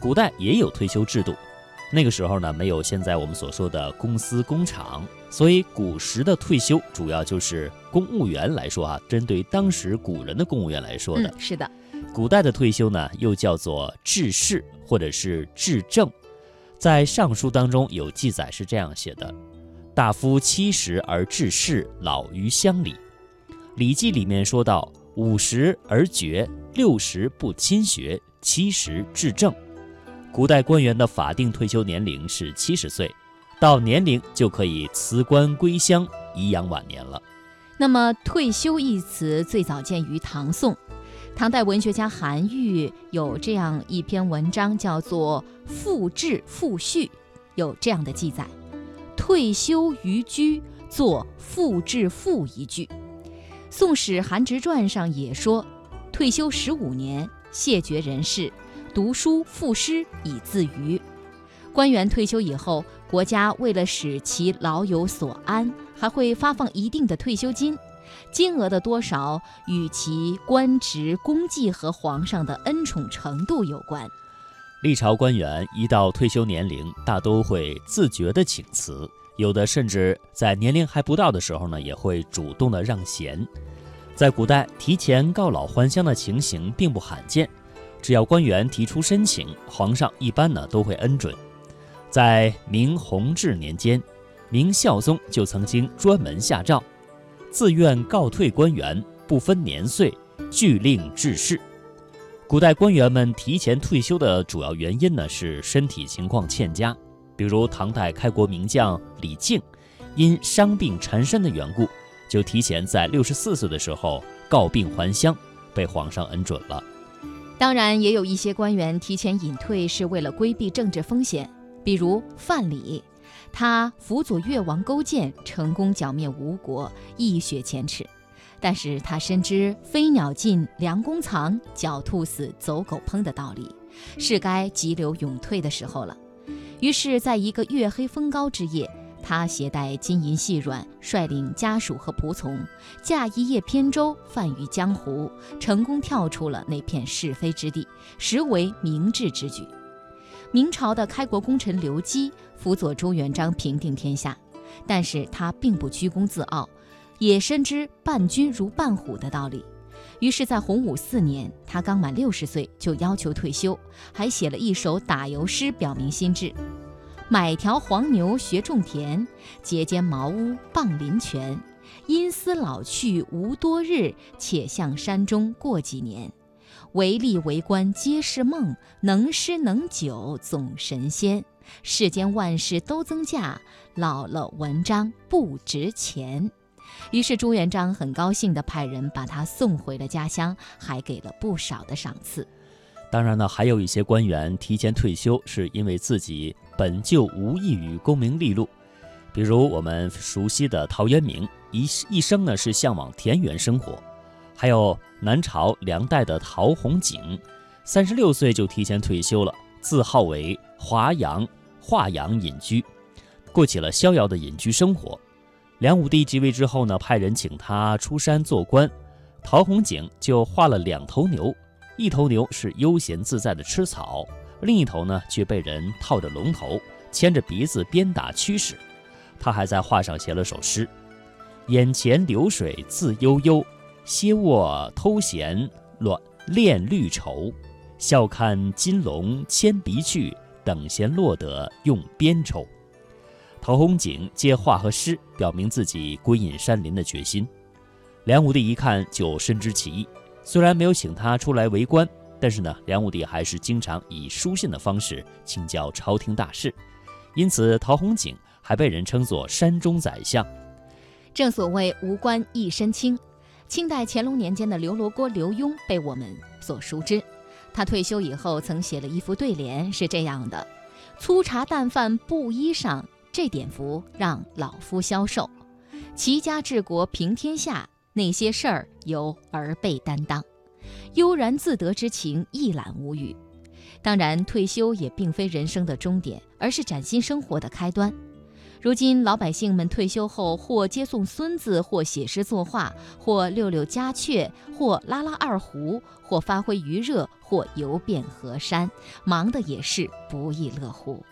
古代也有退休制度，那个时候呢，没有现在我们所说的公司工厂，所以古时的退休主要就是公务员来说啊，针对当时古人的公务员来说的。嗯，是的。古代的退休呢，又叫做治世或者是治政，在《尚书》当中有记载是这样写的：“大夫七十而治世，老于乡里。”《礼记》里面说到。五十而绝，六十不亲学，七十治政。古代官员的法定退休年龄是七十岁，到年龄就可以辞官归乡，颐养晚年了。那么“退休”一词最早见于唐宋，唐代文学家韩愈有这样一篇文章，叫做《复志复序》，有这样的记载：“退休于居，作复志赋一句。”《宋史·韩直传》上也说，退休十五年，谢绝人世，读书赋诗以自娱。官员退休以后，国家为了使其老有所安，还会发放一定的退休金，金额的多少与其官职功绩和皇上的恩宠程度有关。历朝官员一到退休年龄，大都会自觉地请辞。有的甚至在年龄还不到的时候呢，也会主动的让贤。在古代，提前告老还乡的情形并不罕见。只要官员提出申请，皇上一般呢都会恩准。在明弘治年间，明孝宗就曾经专门下诏，自愿告退官员，不分年岁，俱令致仕。古代官员们提前退休的主要原因呢，是身体情况欠佳。比如唐代开国名将李靖，因伤病缠身的缘故，就提前在六十四岁的时候告病还乡，被皇上恩准了。当然，也有一些官员提前隐退是为了规避政治风险，比如范蠡，他辅佐越王勾践，成功剿灭吴国，一雪前耻。但是他深知“飞鸟尽，良弓藏；狡兔死，走狗烹”的道理，是该急流勇退的时候了。于是，在一个月黑风高之夜，他携带金银细软，率领家属和仆从，驾一叶扁舟，泛于江湖，成功跳出了那片是非之地，实为明智之举。明朝的开国功臣刘基辅佐朱元璋平定天下，但是他并不居功自傲，也深知伴君如伴虎的道理。于是，在洪武四年，他刚满六十岁，就要求退休，还写了一首打油诗，表明心志：买条黄牛学种田，结间茅屋傍林泉。因思老去无多日，且向山中过几年。为利为官皆是梦，能诗能酒总神仙。世间万事都增价，老了文章不值钱。于是朱元璋很高兴地派人把他送回了家乡，还给了不少的赏赐。当然呢，还有一些官员提前退休，是因为自己本就无异于功名利禄。比如我们熟悉的陶渊明，一一生呢是向往田园生活；还有南朝梁代的陶弘景，三十六岁就提前退休了，自号为华阳华阳隐居，过起了逍遥的隐居生活。梁武帝即位之后呢，派人请他出山做官，陶弘景就画了两头牛，一头牛是悠闲自在的吃草，另一头呢却被人套着龙头，牵着鼻子鞭打驱使。他还在画上写了首诗：“眼前流水自悠悠，歇卧偷闲乱恋绿绸。笑看金龙牵鼻去，等闲落得用鞭抽。”陶弘景借画和诗表明自己归隐山林的决心。梁武帝一看就深知其意，虽然没有请他出来为官，但是呢，梁武帝还是经常以书信的方式请教朝廷大事。因此，陶弘景还被人称作山中宰相。正所谓无官一身轻。清代乾隆年间的刘罗锅刘墉被我们所熟知。他退休以后曾写了一副对联，是这样的：粗茶淡饭布衣裳。这点福让老夫消受，齐家治国平天下，那些事儿由儿辈担当，悠然自得之情一览无余。当然，退休也并非人生的终点，而是崭新生活的开端。如今老百姓们退休后，或接送孙子，或写诗作画，或遛遛家雀，或拉拉二胡，或发挥余热，或游遍河山，忙得也是不亦乐乎。